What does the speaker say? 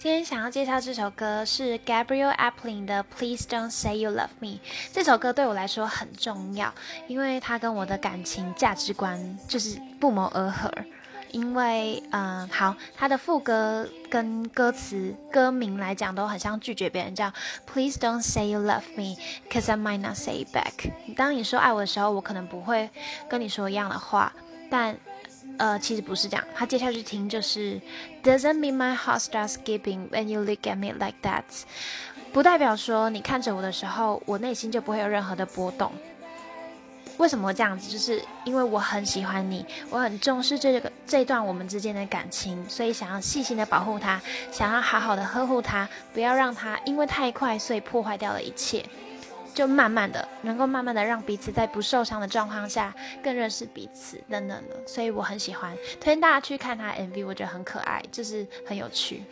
今天想要介绍这首歌是 Gabriel Aplin 的《Please Don't Say You Love Me》。这首歌对我来说很重要，因为它跟我的感情价值观就是不谋而合。因为，嗯、好，它的副歌跟歌词歌名来讲都很像拒绝别人，叫 Please Don't Say You Love Me, Cause I Might Not Say It Back。当你说爱我的时候，我可能不会跟你说一样的话，但。呃，其实不是这样。他接下去听就是 Doesn't mean my heart starts skipping when you look at me like that，不代表说你看着我的时候，我内心就不会有任何的波动。为什么这样子？就是因为我很喜欢你，我很重视这个这段我们之间的感情，所以想要细心的保护它，想要好好的呵护它，不要让它因为太快，所以破坏掉了一切。就慢慢的，能够慢慢的让彼此在不受伤的状况下更认识彼此等等的，所以我很喜欢，推荐大家去看他 MV，我觉得很可爱，就是很有趣。